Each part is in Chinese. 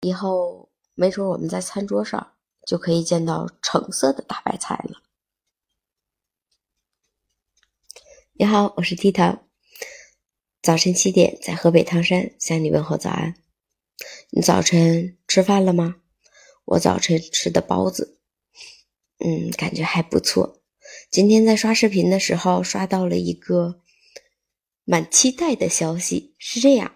以后没准我们在餐桌上就可以见到橙色的大白菜了。你好，我是蒂糖。早晨七点，在河北唐山向你问候早安。你早晨吃饭了吗？我早晨吃的包子，嗯，感觉还不错。今天在刷视频的时候，刷到了一个蛮期待的消息，是这样，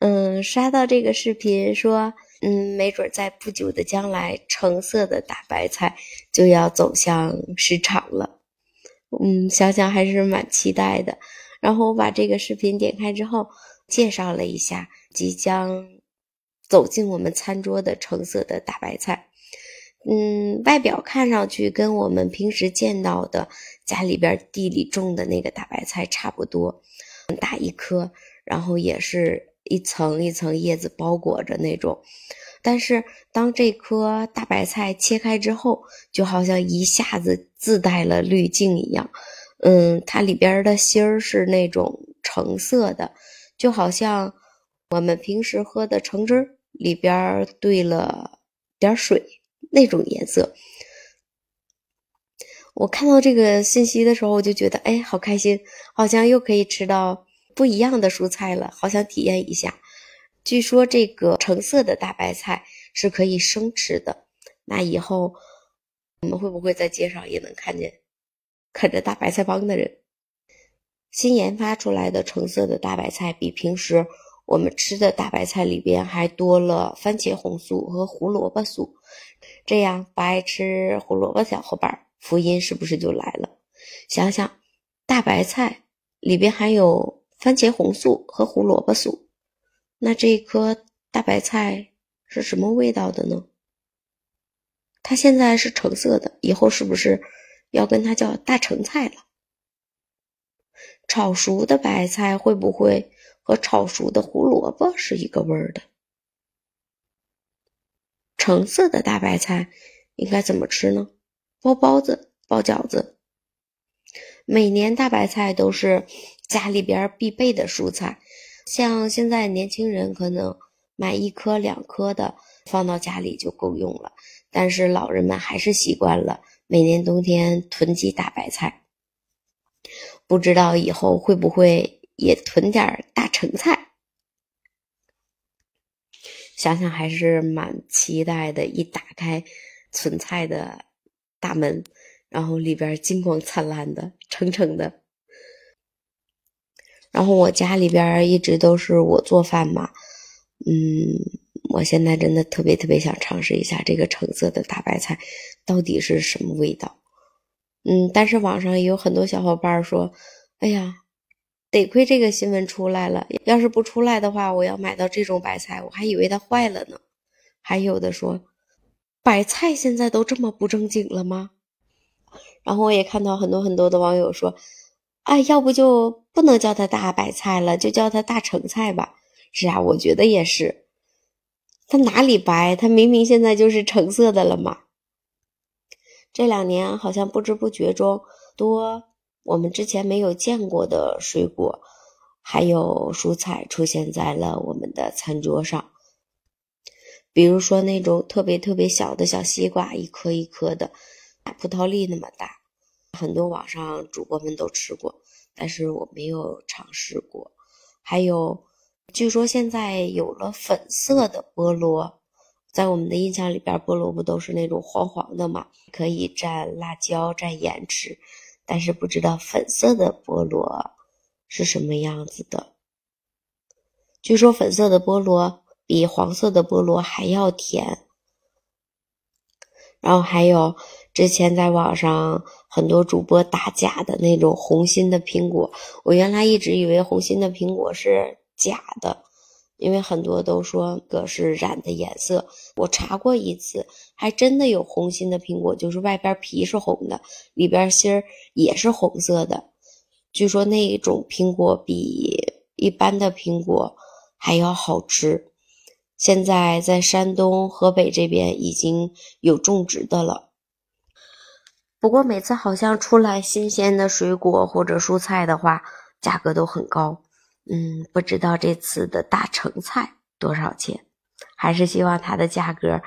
嗯，刷到这个视频说。嗯，没准在不久的将来，橙色的大白菜就要走向市场了。嗯，想想还是蛮期待的。然后我把这个视频点开之后，介绍了一下即将走进我们餐桌的橙色的大白菜。嗯，外表看上去跟我们平时见到的家里边地里种的那个大白菜差不多，很大一颗，然后也是。一层一层叶子包裹着那种，但是当这颗大白菜切开之后，就好像一下子自带了滤镜一样。嗯，它里边的芯儿是那种橙色的，就好像我们平时喝的橙汁里边兑了点水那种颜色。我看到这个信息的时候，我就觉得，哎，好开心，好像又可以吃到。不一样的蔬菜了，好想体验一下。据说这个橙色的大白菜是可以生吃的，那以后我们会不会在街上也能看见啃着大白菜帮的人？新研发出来的橙色的大白菜比平时我们吃的大白菜里边还多了番茄红素和胡萝卜素，这样不爱吃胡萝卜小伙伴福音是不是就来了？想想大白菜里边还有。番茄红素和胡萝卜素，那这一颗大白菜是什么味道的呢？它现在是橙色的，以后是不是要跟它叫大橙菜了？炒熟的白菜会不会和炒熟的胡萝卜是一个味儿的？橙色的大白菜应该怎么吃呢？包包子、包饺子。每年大白菜都是。家里边必备的蔬菜，像现在年轻人可能买一颗两颗的放到家里就够用了，但是老人们还是习惯了每年冬天囤积大白菜。不知道以后会不会也囤点大橙菜？想想还是蛮期待的。一打开存菜的大门，然后里边金光灿烂的，橙橙的。然后我家里边一直都是我做饭嘛，嗯，我现在真的特别特别想尝试一下这个橙色的大白菜到底是什么味道，嗯，但是网上也有很多小伙伴说，哎呀，得亏这个新闻出来了，要是不出来的话，我要买到这种白菜，我还以为它坏了呢。还有的说，白菜现在都这么不正经了吗？然后我也看到很多很多的网友说。啊，要不就不能叫它大白菜了，就叫它大橙菜吧。是啊，我觉得也是。它哪里白？它明明现在就是橙色的了嘛。这两年好像不知不觉中，多我们之前没有见过的水果，还有蔬菜出现在了我们的餐桌上。比如说那种特别特别小的小西瓜，一颗一颗的，葡萄粒那么大。很多网上主播们都吃过，但是我没有尝试过。还有，据说现在有了粉色的菠萝，在我们的印象里边，菠萝不都是那种黄黄的嘛，可以蘸辣椒、蘸盐吃。但是不知道粉色的菠萝是什么样子的。据说粉色的菠萝比黄色的菠萝还要甜。然后还有。之前在网上很多主播打假的那种红心的苹果，我原来一直以为红心的苹果是假的，因为很多都说个是染的颜色。我查过一次，还真的有红心的苹果，就是外边皮是红的，里边芯儿也是红色的。据说那一种苹果比一般的苹果还要好吃。现在在山东、河北这边已经有种植的了。不过每次好像出来新鲜的水果或者蔬菜的话，价格都很高。嗯，不知道这次的大橙菜多少钱？还是希望它的价格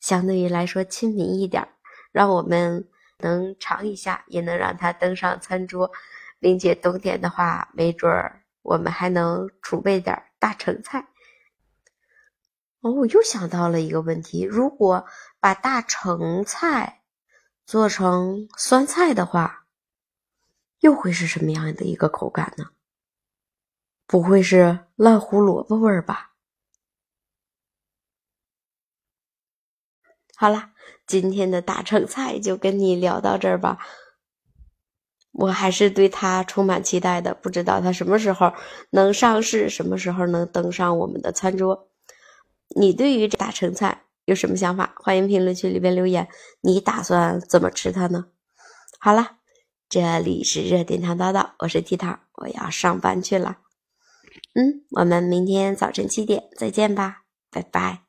相对于来说亲民一点，让我们能尝一下，也能让它登上餐桌，并且冬天的话，没准儿我们还能储备点大橙菜。哦，我又想到了一个问题：如果把大橙菜做成酸菜的话，又会是什么样的一个口感呢？不会是烂胡萝卜味儿吧？好了，今天的大橙菜就跟你聊到这儿吧。我还是对它充满期待的，不知道它什么时候能上市，什么时候能登上我们的餐桌。你对于这大橙菜有什么想法？欢迎评论区里边留言。你打算怎么吃它呢？好了，这里是热点糖叨叨，我是 T 糖，我要上班去了。嗯，我们明天早晨七点再见吧，拜拜。